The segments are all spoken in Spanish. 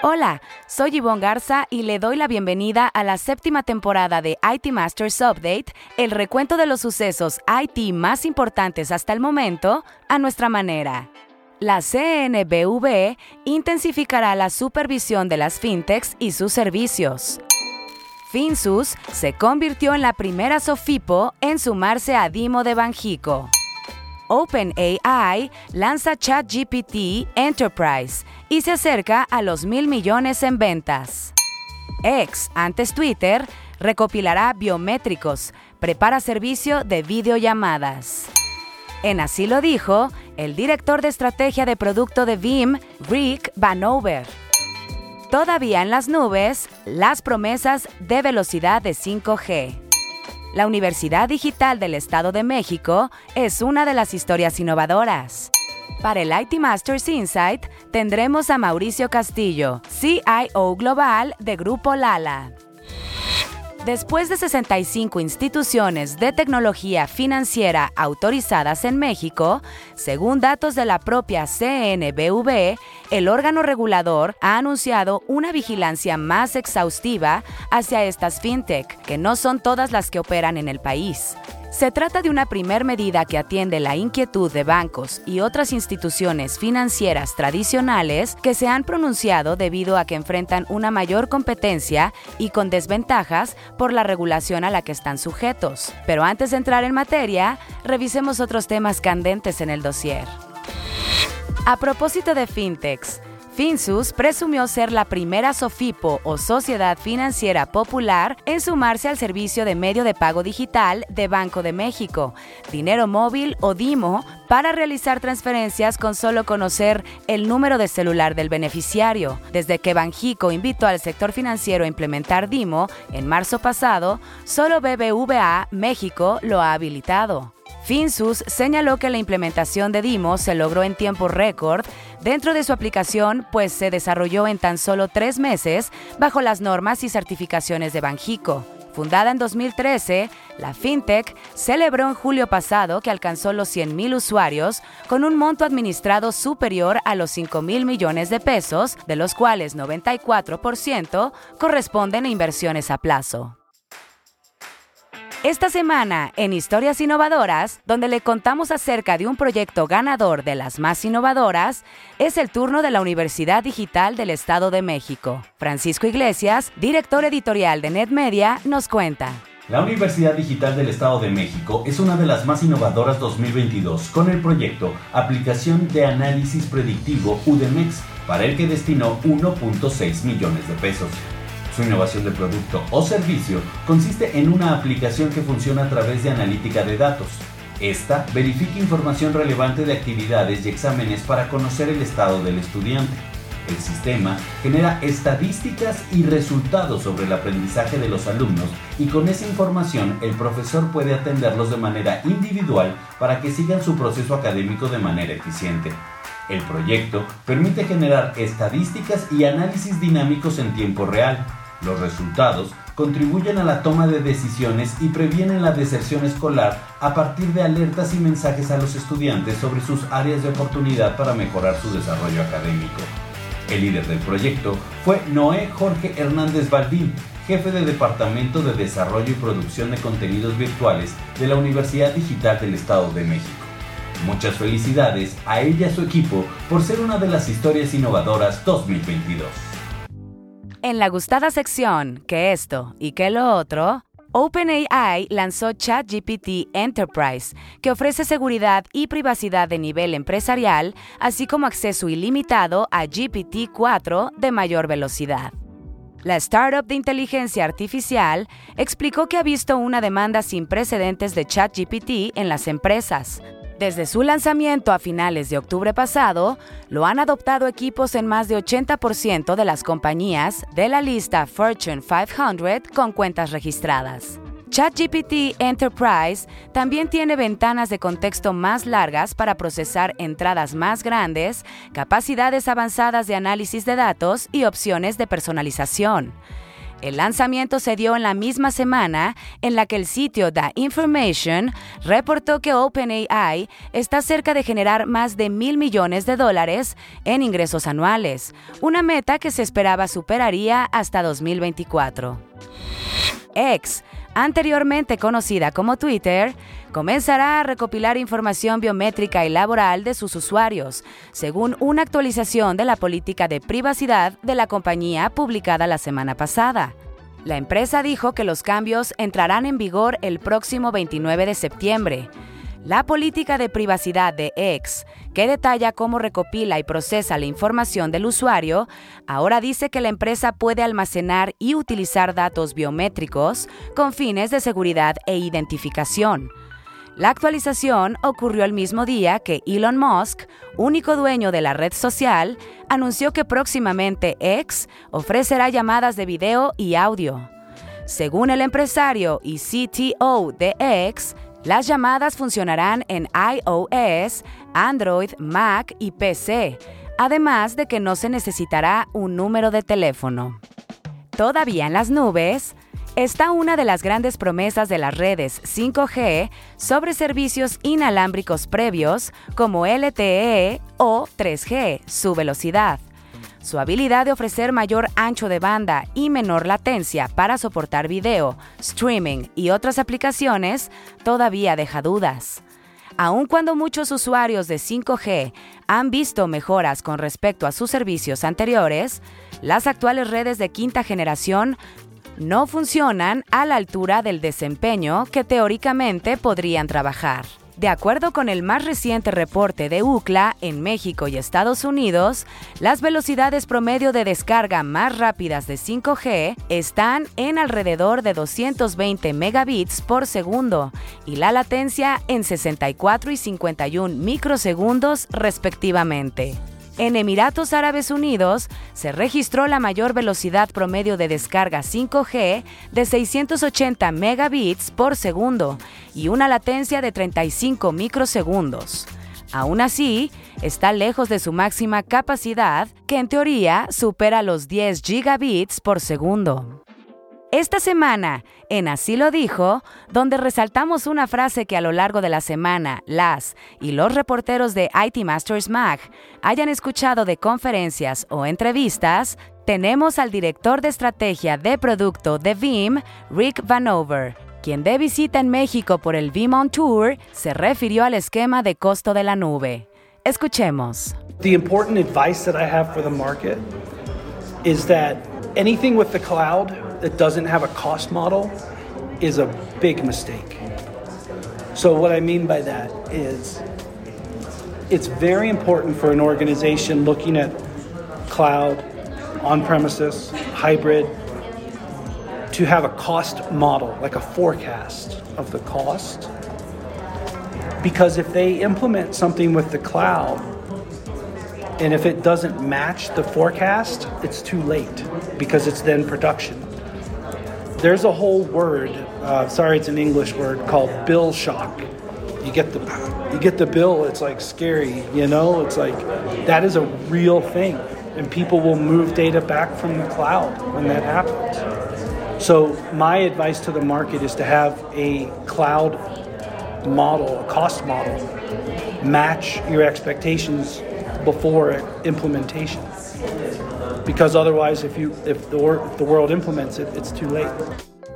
Hola, soy Yvonne Garza y le doy la bienvenida a la séptima temporada de IT Masters Update, el recuento de los sucesos IT más importantes hasta el momento, a nuestra manera. La CNBV intensificará la supervisión de las fintechs y sus servicios. Finsus se convirtió en la primera Sofipo en sumarse a Dimo de Banjico. OpenAI lanza ChatGPT Enterprise y se acerca a los mil millones en ventas. X, antes Twitter, recopilará biométricos, prepara servicio de videollamadas. En así lo dijo el director de estrategia de producto de VIM, Rick Vanover. Todavía en las nubes, las promesas de velocidad de 5G. La Universidad Digital del Estado de México es una de las historias innovadoras. Para el IT Masters Insight tendremos a Mauricio Castillo, CIO Global de Grupo Lala. Después de 65 instituciones de tecnología financiera autorizadas en México, según datos de la propia CNBV, el órgano regulador ha anunciado una vigilancia más exhaustiva hacia estas fintech, que no son todas las que operan en el país. Se trata de una primer medida que atiende la inquietud de bancos y otras instituciones financieras tradicionales que se han pronunciado debido a que enfrentan una mayor competencia y con desventajas por la regulación a la que están sujetos. Pero antes de entrar en materia, revisemos otros temas candentes en el dossier. A propósito de fintechs, Finsus presumió ser la primera SOFIPO o Sociedad Financiera Popular en sumarse al servicio de medio de pago digital de Banco de México, Dinero Móvil o DIMO, para realizar transferencias con solo conocer el número de celular del beneficiario. Desde que Banjico invitó al sector financiero a implementar DIMO en marzo pasado, solo BBVA México lo ha habilitado. Finsus señaló que la implementación de DIMO se logró en tiempo récord dentro de su aplicación, pues se desarrolló en tan solo tres meses bajo las normas y certificaciones de Banjico. Fundada en 2013, la FinTech celebró en julio pasado que alcanzó los 100.000 usuarios con un monto administrado superior a los 5.000 millones de pesos, de los cuales 94% corresponden a inversiones a plazo. Esta semana, en Historias Innovadoras, donde le contamos acerca de un proyecto ganador de las más innovadoras, es el turno de la Universidad Digital del Estado de México. Francisco Iglesias, director editorial de NetMedia, nos cuenta. La Universidad Digital del Estado de México es una de las más innovadoras 2022 con el proyecto Aplicación de Análisis Predictivo UDEMEX, para el que destinó 1.6 millones de pesos. Su innovación de producto o servicio consiste en una aplicación que funciona a través de analítica de datos. Esta verifica información relevante de actividades y exámenes para conocer el estado del estudiante. El sistema genera estadísticas y resultados sobre el aprendizaje de los alumnos y con esa información el profesor puede atenderlos de manera individual para que sigan su proceso académico de manera eficiente. El proyecto permite generar estadísticas y análisis dinámicos en tiempo real, los resultados contribuyen a la toma de decisiones y previenen la deserción escolar a partir de alertas y mensajes a los estudiantes sobre sus áreas de oportunidad para mejorar su desarrollo académico. El líder del proyecto fue Noé Jorge Hernández Baldín, jefe de Departamento de Desarrollo y Producción de Contenidos Virtuales de la Universidad Digital del Estado de México. Muchas felicidades a ella y a su equipo por ser una de las historias innovadoras 2022. En la gustada sección que esto y que lo otro, OpenAI lanzó ChatGPT Enterprise, que ofrece seguridad y privacidad de nivel empresarial, así como acceso ilimitado a GPT-4 de mayor velocidad. La startup de inteligencia artificial explicó que ha visto una demanda sin precedentes de ChatGPT en las empresas, desde su lanzamiento a finales de octubre pasado, lo han adoptado equipos en más de 80% de las compañías de la lista Fortune 500 con cuentas registradas. ChatGPT Enterprise también tiene ventanas de contexto más largas para procesar entradas más grandes, capacidades avanzadas de análisis de datos y opciones de personalización. El lanzamiento se dio en la misma semana en la que el sitio The Information reportó que OpenAI está cerca de generar más de mil millones de dólares en ingresos anuales, una meta que se esperaba superaría hasta 2024. X, anteriormente conocida como Twitter, comenzará a recopilar información biométrica y laboral de sus usuarios, según una actualización de la política de privacidad de la compañía publicada la semana pasada. La empresa dijo que los cambios entrarán en vigor el próximo 29 de septiembre. La política de privacidad de X, que detalla cómo recopila y procesa la información del usuario, ahora dice que la empresa puede almacenar y utilizar datos biométricos con fines de seguridad e identificación. La actualización ocurrió el mismo día que Elon Musk, único dueño de la red social, anunció que próximamente X ofrecerá llamadas de video y audio. Según el empresario y CTO de X, las llamadas funcionarán en iOS, Android, Mac y PC, además de que no se necesitará un número de teléfono. Todavía en las nubes, está una de las grandes promesas de las redes 5G sobre servicios inalámbricos previos como LTE o 3G, su velocidad. Su habilidad de ofrecer mayor ancho de banda y menor latencia para soportar video, streaming y otras aplicaciones todavía deja dudas. Aun cuando muchos usuarios de 5G han visto mejoras con respecto a sus servicios anteriores, las actuales redes de quinta generación no funcionan a la altura del desempeño que teóricamente podrían trabajar. De acuerdo con el más reciente reporte de UCLA en México y Estados Unidos, las velocidades promedio de descarga más rápidas de 5G están en alrededor de 220 megabits por segundo y la latencia en 64 y 51 microsegundos respectivamente. En Emiratos Árabes Unidos se registró la mayor velocidad promedio de descarga 5G de 680 megabits por segundo y una latencia de 35 microsegundos. Aún así, está lejos de su máxima capacidad, que en teoría supera los 10 gigabits por segundo. Esta semana, en Así lo dijo, donde resaltamos una frase que a lo largo de la semana las y los reporteros de IT Masters Mag hayan escuchado de conferencias o entrevistas, tenemos al director de estrategia de producto de VIM, Rick Vanover, quien de visita en México por el VIM On Tour se refirió al esquema de costo de la nube. Escuchemos. The important advice that I have for the market is that anything with the cloud that doesn't have a cost model is a big mistake. So, what I mean by that is it's very important for an organization looking at cloud, on premises, hybrid, to have a cost model, like a forecast of the cost. Because if they implement something with the cloud, and if it doesn't match the forecast, it's too late because it's then production there's a whole word. Uh, sorry, it's an English word called bill shock. You get the you get the bill. It's like scary, you know. It's like that is a real thing, and people will move data back from the cloud when that happens. So my advice to the market is to have a cloud model, a cost model, match your expectations before implementation because otherwise if you if the, if the world implements it, it's too late.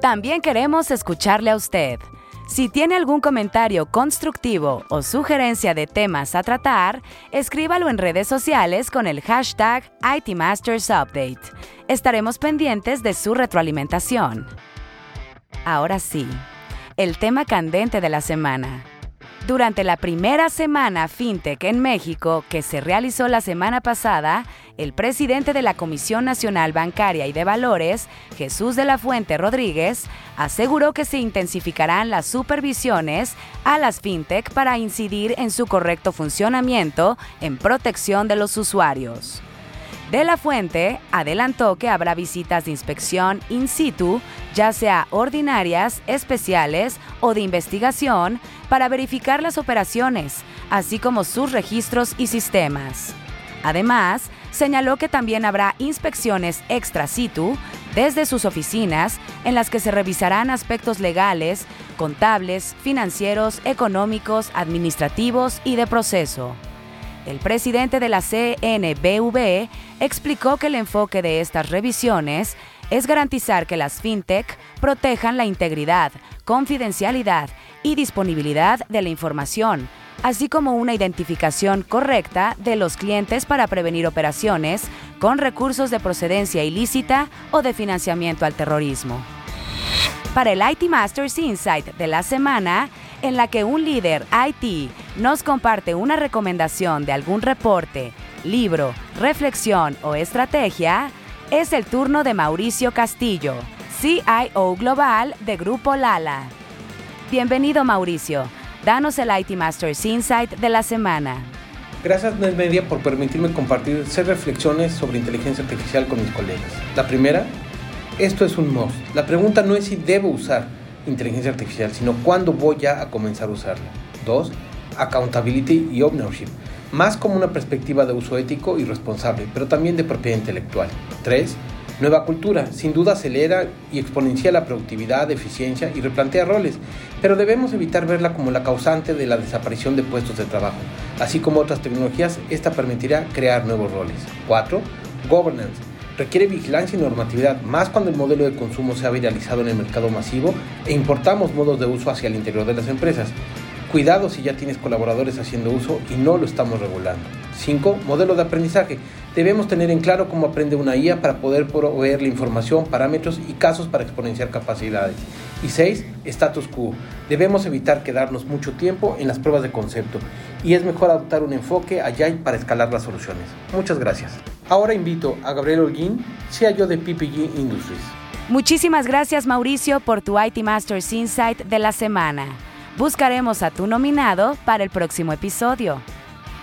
También queremos escucharle a usted. Si tiene algún comentario constructivo o sugerencia de temas a tratar, escríbalo en redes sociales con el hashtag ITMastersUpdate. Estaremos pendientes de su retroalimentación. Ahora sí, el tema candente de la semana. Durante la primera semana FinTech en México, que se realizó la semana pasada, el presidente de la Comisión Nacional Bancaria y de Valores, Jesús de la Fuente Rodríguez, aseguró que se intensificarán las supervisiones a las FinTech para incidir en su correcto funcionamiento en protección de los usuarios. De la Fuente adelantó que habrá visitas de inspección in situ, ya sea ordinarias, especiales o de investigación, para verificar las operaciones, así como sus registros y sistemas. Además, señaló que también habrá inspecciones extra situ desde sus oficinas en las que se revisarán aspectos legales, contables, financieros, económicos, administrativos y de proceso. El presidente de la CNBV explicó que el enfoque de estas revisiones es garantizar que las fintech protejan la integridad, confidencialidad y disponibilidad de la información, así como una identificación correcta de los clientes para prevenir operaciones con recursos de procedencia ilícita o de financiamiento al terrorismo. Para el IT Masters Insight de la semana, en la que un líder IT nos comparte una recomendación de algún reporte, libro, reflexión o estrategia, es el turno de Mauricio Castillo, CIO Global de Grupo Lala. Bienvenido Mauricio. Danos el IT Masters Insight de la semana. Gracias NetMedia por permitirme compartir seis reflexiones sobre inteligencia artificial con mis colegas. La primera, esto es un must. La pregunta no es si debo usar inteligencia artificial, sino cuándo voy a comenzar a usarla. Dos, accountability y ownership, más como una perspectiva de uso ético y responsable, pero también de propiedad intelectual. Tres, Nueva cultura, sin duda acelera y exponencia la productividad, eficiencia y replantea roles, pero debemos evitar verla como la causante de la desaparición de puestos de trabajo. Así como otras tecnologías, esta permitirá crear nuevos roles. 4. Governance. Requiere vigilancia y normatividad, más cuando el modelo de consumo se ha viralizado en el mercado masivo e importamos modos de uso hacia el interior de las empresas. Cuidado si ya tienes colaboradores haciendo uso y no lo estamos regulando. 5. Modelo de aprendizaje. Debemos tener en claro cómo aprende una IA para poder proveer la información, parámetros y casos para exponenciar capacidades. Y 6. Status quo. Debemos evitar quedarnos mucho tiempo en las pruebas de concepto y es mejor adoptar un enfoque allá para escalar las soluciones. Muchas gracias. Ahora invito a Gabriel Holguín, CIO de PPG Industries. Muchísimas gracias Mauricio por tu IT Masters Insight de la semana. Buscaremos a tu nominado para el próximo episodio.